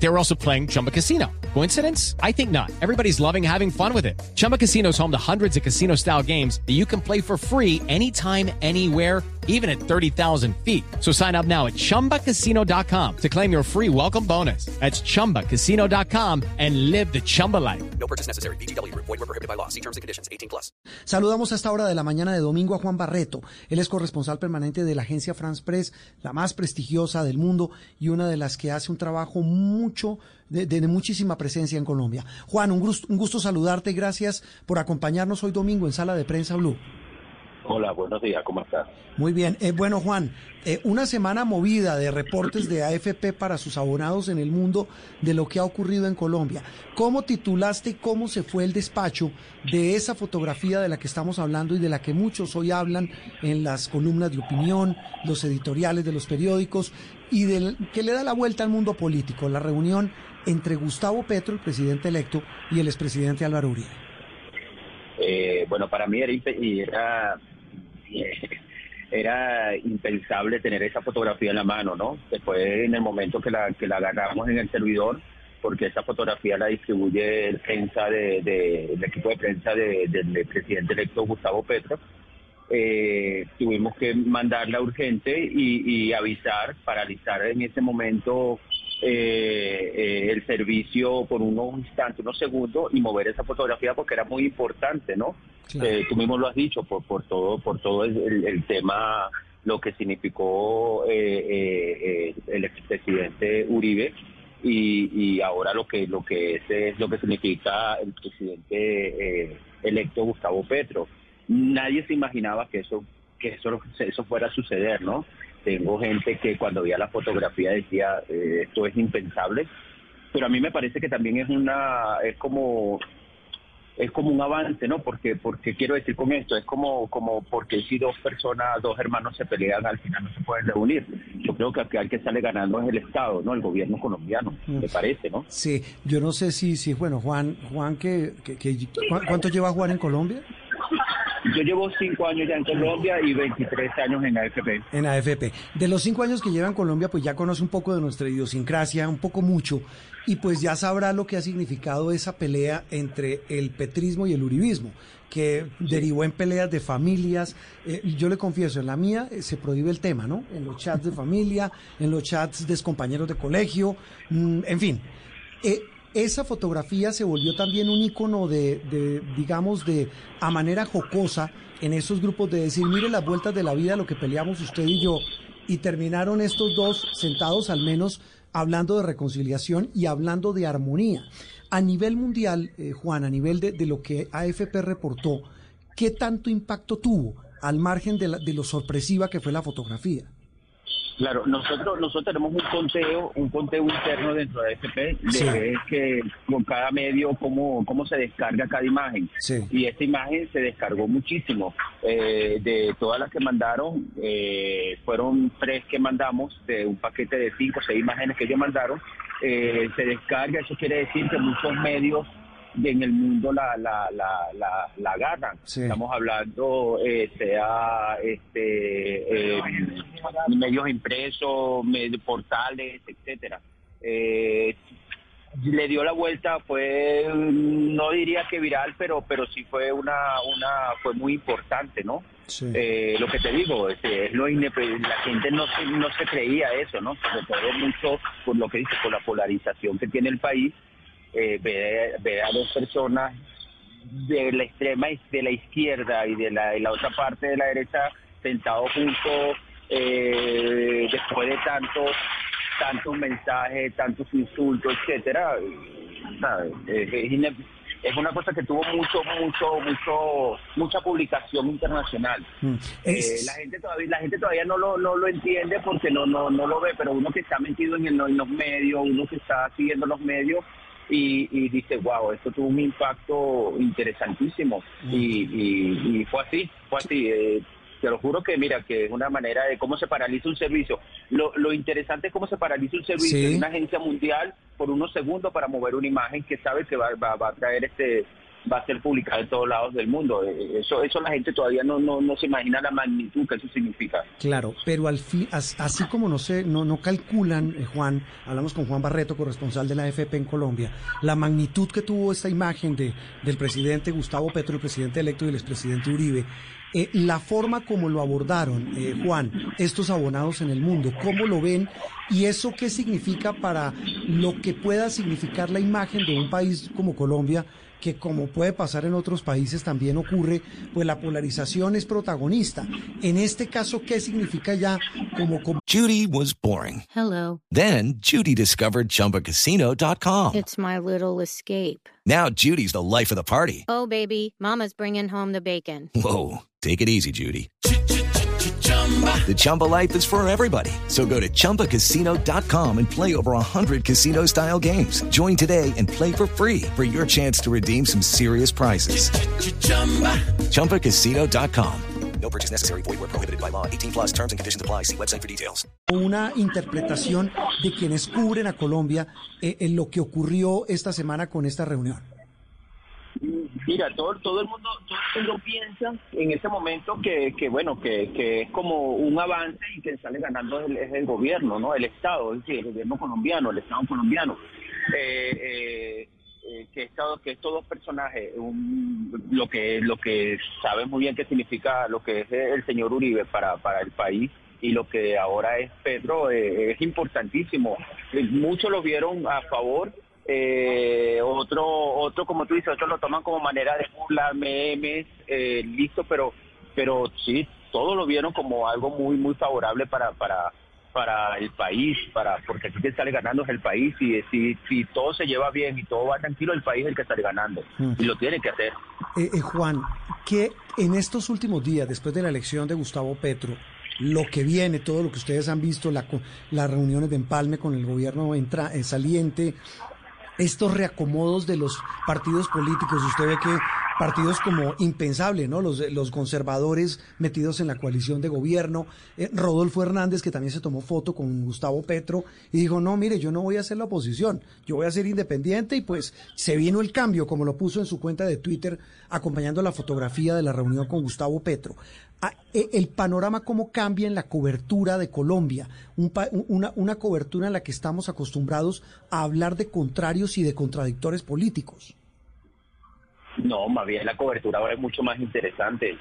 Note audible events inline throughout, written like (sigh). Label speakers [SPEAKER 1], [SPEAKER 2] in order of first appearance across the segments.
[SPEAKER 1] They were also playing Chumba Casino. Coincidence? I think not. Everybody's loving having fun with it. Chumba Casino is home to hundreds of casino style games that you can play for free anytime, anywhere, even at 30,000 feet. So sign up now at chumbacasino.com to claim your free welcome bonus. That's chumbacasino.com and live the Chumba life.
[SPEAKER 2] No purchase necessary. BGW. Void were prohibited by law. See terms and conditions. 18 plus.
[SPEAKER 3] Saludamos a esta hora de la mañana de domingo a Juan Barreto. Él es corresponsal permanente de la agencia France Press, la más prestigiosa del mundo y una de las que hace un trabajo mucho de, de muchísima presencia en Colombia. Juan, un gusto, un gusto saludarte. Gracias por acompañarnos hoy domingo en Sala de Prensa Blue.
[SPEAKER 4] Hola, buenos días, ¿cómo estás?
[SPEAKER 3] Muy bien. Eh, bueno, Juan, eh, una semana movida de reportes de AFP para sus abonados en el mundo de lo que ha ocurrido en Colombia. ¿Cómo titulaste y cómo se fue el despacho de esa fotografía de la que estamos hablando y de la que muchos hoy hablan en las columnas de opinión, los editoriales de los periódicos y del, que le da la vuelta al mundo político, la reunión entre Gustavo Petro, el presidente electo, y el expresidente Álvaro Uribe?
[SPEAKER 4] Eh, bueno, para mí era, era (laughs) era impensable tener esa fotografía en la mano, ¿no? Después, en el momento que la, que la agarramos en el servidor, porque esa fotografía la distribuye el prensa de, de, el equipo de prensa de, del presidente electo Gustavo Petro, eh, tuvimos que mandarla urgente y, y avisar, paralizar en ese momento eh, eh, el servicio por unos instantes, unos segundos y mover esa fotografía porque era muy importante, ¿no?
[SPEAKER 3] Claro.
[SPEAKER 4] Eh, tú mismo lo has dicho por, por todo, por todo el, el tema, lo que significó eh, el expresidente Uribe y, y ahora lo que lo que es, es lo que significa el presidente eh, electo Gustavo Petro. Nadie se imaginaba que eso que eso eso fuera a suceder, ¿no? Tengo gente que cuando veía la fotografía decía eh, esto es impensable, pero a mí me parece que también es una es como es como un avance, ¿no? Porque porque quiero decir con esto es como como porque si dos personas, dos hermanos se pelean al final no se pueden reunir. Yo creo que al que sale ganando es el Estado, ¿no? El gobierno colombiano, me parece, ¿no?
[SPEAKER 3] Sí, yo no sé si, si bueno, Juan, Juan, que, que, que- ¿cu- ¿cuánto lleva Juan en Colombia?
[SPEAKER 4] Yo llevo cinco años ya en Colombia y 23 años en AFP.
[SPEAKER 3] En AFP. De los cinco años que lleva en Colombia, pues ya conoce un poco de nuestra idiosincrasia, un poco mucho, y pues ya sabrá lo que ha significado esa pelea entre el petrismo y el uribismo, que derivó en peleas de familias. Eh, yo le confieso, en la mía eh, se prohíbe el tema, ¿no? En los chats de familia, en los chats de compañeros de colegio, mm, en fin. Eh, esa fotografía se volvió también un icono de, digamos, de a manera jocosa en esos grupos de decir, mire las vueltas de la vida, lo que peleamos usted y yo, y terminaron estos dos sentados al menos hablando de reconciliación y hablando de armonía. A nivel mundial, eh, Juan, a nivel de, de lo que AFP reportó, ¿qué tanto impacto tuvo al margen de, la- de lo sorpresiva que fue la fotografía?
[SPEAKER 4] Claro, nosotros nosotros tenemos un conteo, un conteo interno dentro de AFP de
[SPEAKER 3] Sí.
[SPEAKER 4] que con cada medio cómo, cómo se descarga cada imagen.
[SPEAKER 3] Sí.
[SPEAKER 4] Y esta imagen se descargó muchísimo. Eh, de todas las que mandaron, eh, fueron tres que mandamos, de un paquete de cinco o seis imágenes que ellos mandaron, eh, se descarga, eso quiere decir que muchos medios en el mundo la, la, la, la, la agarran.
[SPEAKER 3] Sí.
[SPEAKER 4] Estamos hablando, eh, sea este, eh, medios impresos, medios, portales, etcétera. Eh, le dio la vuelta, fue, no diría que viral, pero, pero sí fue una, una, fue muy importante, ¿no?
[SPEAKER 3] Sí.
[SPEAKER 4] Eh, lo que te digo, es, es lo inepe- la gente no se, no se creía eso, ¿no? Sobre todo mucho por lo que dice, por la polarización que tiene el país, eh, ver, ver a dos personas de la extrema de la izquierda y de la, de la otra parte de la derecha sentados juntos eh, después de tantos tantos mensajes, tantos insultos, etcétera, ¿sabes? Es, es ine- es una cosa que tuvo mucho, mucho, mucho, mucha publicación internacional.
[SPEAKER 3] Mm.
[SPEAKER 4] Eh, la gente todavía, la gente todavía no lo, no lo entiende porque no, no, no lo ve, pero uno que está metido en, el- en los medios, uno que está siguiendo los medios y, y dice, wow, esto tuvo un impacto interesantísimo y, y, y fue así, fue así. eh, te lo juro que mira, que es una manera de cómo se paraliza un servicio. Lo, lo interesante es cómo se paraliza un servicio
[SPEAKER 3] Sí.
[SPEAKER 4] de una agencia mundial por unos segundos para mover una imagen que sabe que va, va, va a traer este va a ser publicada en todos lados del mundo. Eh, Eso, eso la gente todavía no, no, no se imagina la magnitud que eso significa.
[SPEAKER 3] Claro, pero al fin, as- así como no se, no, no calculan, eh, Juan, hablamos con Juan Barreto, corresponsal de la AFP en Colombia, la magnitud que tuvo esta imagen de, del presidente Gustavo Petro, el presidente electo y el expresidente Uribe, eh, la forma como lo abordaron, eh, Juan, estos abonados en el mundo, cómo lo ven y eso qué significa para lo que pueda significar la imagen de un país como Colombia, que como puede pasar en otros países también ocurre, pues la polarización es protagonista. En este caso, ¿qué significa ya como, como
[SPEAKER 5] Judy was boring.
[SPEAKER 6] Hello.
[SPEAKER 5] Then Judy discovered ChumbaCasino.com.
[SPEAKER 6] It's my little escape.
[SPEAKER 5] Now Judy's the life of the party.
[SPEAKER 6] Oh, baby, Mama's bringing home the bacon.
[SPEAKER 5] Whoa, take it easy, Judy. The Chumba life is for everybody. So go to ChumbaCasino.com and play over 100 casino style games. Join today and play for free for your chance to redeem some serious prizes. ChumbaCasino.com.
[SPEAKER 2] No purchase necessary. Void where prohibited by law. 18 plus terms and conditions apply. See website for details.
[SPEAKER 3] una interpretación de quienes cubren a Colombia eh, en lo que ocurrió esta semana con esta reunión?
[SPEAKER 4] Mira, todo, todo el mundo todo el mundo piensa en ese momento que, que bueno, que, que es como un avance y que sale ganando es el gobierno, ¿no? El Estado, es decir, el gobierno colombiano, el Estado colombiano. Eh, eh, eh, que, estado, que estos dos personajes, un- lo que lo que sabe muy bien qué significa lo que es el señor Uribe para, para el país y lo que ahora es Pedro, eh, es importantísimo. Eh, Muchos lo vieron a favor eh, otro, otro como tú dices, otros lo toman como manera de burla, memes, eh, listo, pero, pero sí, todos lo vieron como algo muy, muy favorable para, para, para el país, para, porque aquí quien sale ganando es el país y si, si todo se lleva bien y todo va tranquilo, el país es el que sale ganando y lo tiene que hacer.
[SPEAKER 3] Eh, eh, Juan, que en estos últimos días, después de la elección de Gustavo Petro, lo que viene, todo lo que ustedes han visto, la, las reuniones de empalme con el gobierno entra, eh, saliente, estos reacomodos de los partidos políticos, usted ve que partidos como impensable, ¿no? Los, los conservadores metidos en la coalición de gobierno, eh, Rodolfo Hernández, que también se tomó foto con Gustavo Petro, y dijo, no, mire, yo no voy a hacer la oposición, yo voy a ser independiente, y pues se vino el cambio, como lo puso en su cuenta de Twitter, acompañando la fotografía de la reunión con Gustavo Petro. Ah, eh, el panorama cómo cambia en la cobertura de Colombia, un pa- una, una cobertura en la que estamos acostumbrados a hablar de contrarios y de contradictores políticos.
[SPEAKER 4] No, más bien la cobertura ahora es mucho más interesante.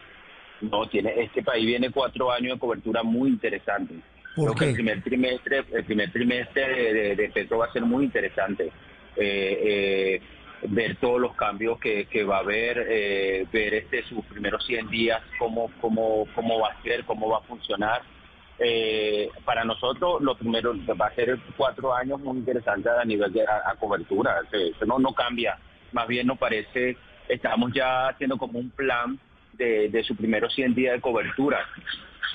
[SPEAKER 4] No, tiene, este país viene cuatro años de cobertura muy interesante.
[SPEAKER 3] ¿Por
[SPEAKER 4] Creo que el primer trimestre, el primer trimestre de, de- de Petro va a ser muy interesante. Eh, eh, ver todos los cambios que, que va a haber, eh, ver este sus primeros 100 días, cómo, cómo, cómo va a ser, cómo va a funcionar. Eh, para nosotros, lo primero va a ser cuatro años muy interesantes a nivel de a, a cobertura. Eso no, no cambia. Más bien nos parece, estamos ya haciendo como un plan de, de sus primeros 100 días de cobertura.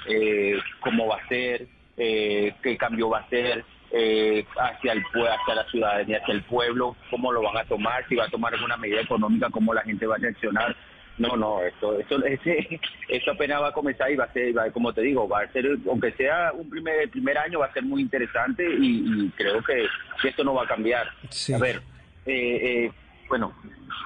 [SPEAKER 4] Eh, cómo va a ser, eh, qué cambio va a ser eh, hacia el hacia la ciudadanía, hacia el pueblo, cómo lo van a tomar, si va a tomar alguna medida económica, cómo la gente va a reaccionar. No, no, esto, esto, (laughs) ese, esto apenas va a comenzar y va a ser, va- como te digo, va a ser, aunque sea un primer, el primer año, va a ser muy interesante y, y creo que, que esto no va a cambiar.
[SPEAKER 3] Sí.
[SPEAKER 4] A ver, eh, eh, bueno,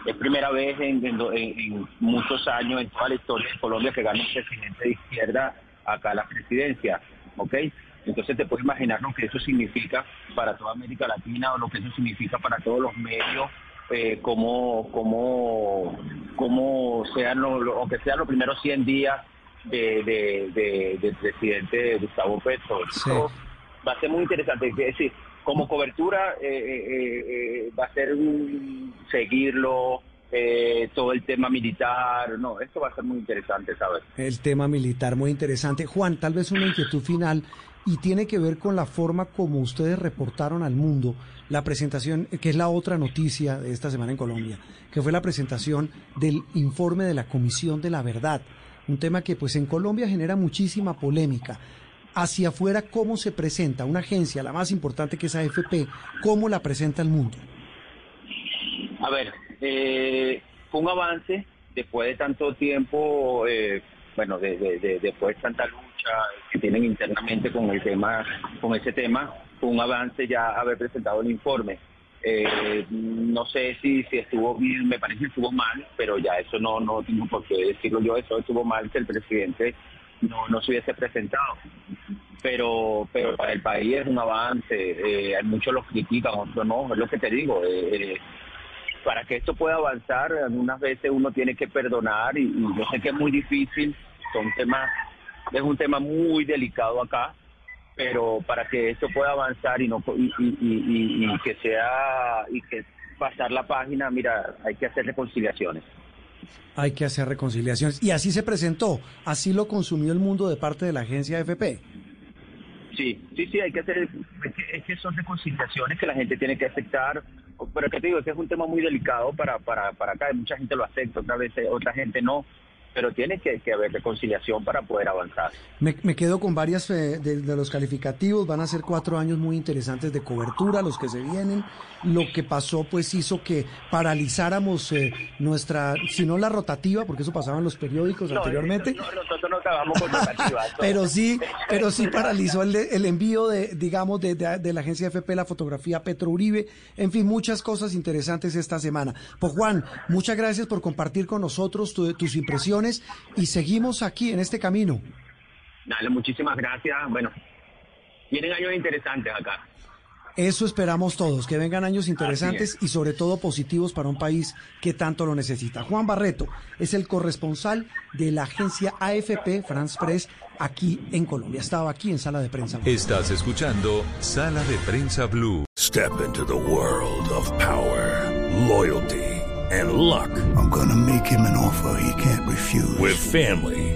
[SPEAKER 4] es primera vez en, en- en- en muchos años en toda la historia de Colombia que gana un presidente de izquierda acá la presidencia, ¿ok? Entonces te puedes imaginar lo que eso significa para toda América Latina o lo que eso significa para todos los medios, eh, como, como, como sean lo, lo- aunque sean los primeros 100 días de, de- de- del presidente Gustavo Petro.
[SPEAKER 3] Sí.
[SPEAKER 4] Va a ser muy interesante. Es decir, como cobertura eh, eh, eh, va a ser un- seguirlo, eh, todo el tema militar. No, esto va a ser muy interesante, ¿sabes?
[SPEAKER 3] El tema militar, muy interesante. Juan, tal vez una inquietud final y tiene que ver con la forma como ustedes reportaron al mundo la presentación, que es la otra noticia de esta semana en Colombia, que fue la presentación del informe de la Comisión de la Verdad, un tema que pues en Colombia genera muchísima polémica. Hacia afuera, ¿cómo se presenta una agencia, la más importante que es AFP, cómo la presenta al mundo?
[SPEAKER 4] A ver, eh, fue un avance después de tanto tiempo, eh, bueno, de- de- después de tanta lucha que tienen internamente con el tema, con ese tema, fue un avance ya haber presentado el informe. Eh, no sé si, si estuvo bien, me parece que estuvo mal, pero ya eso no, no tengo por qué decirlo yo, eso estuvo mal que el presidente no, no se hubiese presentado. Pero, pero para el país es un avance, eh, muchos los critican, otros no, es lo que te digo. eh, eh, para que esto pueda avanzar, algunas veces uno tiene que perdonar y, yo sé que es muy difícil, son temas, es un tema muy delicado acá, pero para que esto pueda avanzar y no y, y- y- que sea y que pasar la página, mira, hay que hacer reconciliaciones.
[SPEAKER 3] Hay que hacer reconciliaciones. Y así se presentó, así lo consumió el mundo de parte de la agencia AFP.
[SPEAKER 4] Sí, sí, sí, hay que hacer, es que, es que son reconciliaciones que la gente tiene que aceptar, pero que te digo, es que es un tema muy delicado para, para, para acá, mucha gente lo acepta, otra vez otra gente no, pero tiene que, que haber reconciliación para poder avanzar.
[SPEAKER 3] Me, me quedo con varias eh, de, de los calificativos. Van a ser cuatro años muy interesantes de cobertura, los que se vienen. Lo que pasó, pues, hizo que paralizáramos eh, nuestra, si no la rotativa, porque eso pasaba en los periódicos
[SPEAKER 4] No,
[SPEAKER 3] anteriormente.
[SPEAKER 4] no, nosotros no acabamos con rotativas. (laughs) no.
[SPEAKER 3] Pero sí, pero sí paralizó el, envío de, digamos, de, de- la agencia FP, la fotografía Petro Uribe, en fin, muchas cosas interesantes esta semana. Pues Juan, muchas gracias por compartir con nosotros tu- tus impresiones y seguimos aquí en este camino.
[SPEAKER 4] Dale, muchísimas gracias. Bueno, vienen años interesantes acá.
[SPEAKER 3] Eso esperamos todos, que vengan años interesantes y sobre todo positivos para un país que tanto lo necesita. Juan Barreto es el corresponsal de la agencia AFP France Press aquí en Colombia. Estaba aquí en Sala de Prensa.
[SPEAKER 7] Estás escuchando Sala de Prensa Blue.
[SPEAKER 8] Step into the world of power, loyalty, and luck.
[SPEAKER 9] I'm gonna make him an offer he can't refuse.
[SPEAKER 8] With family,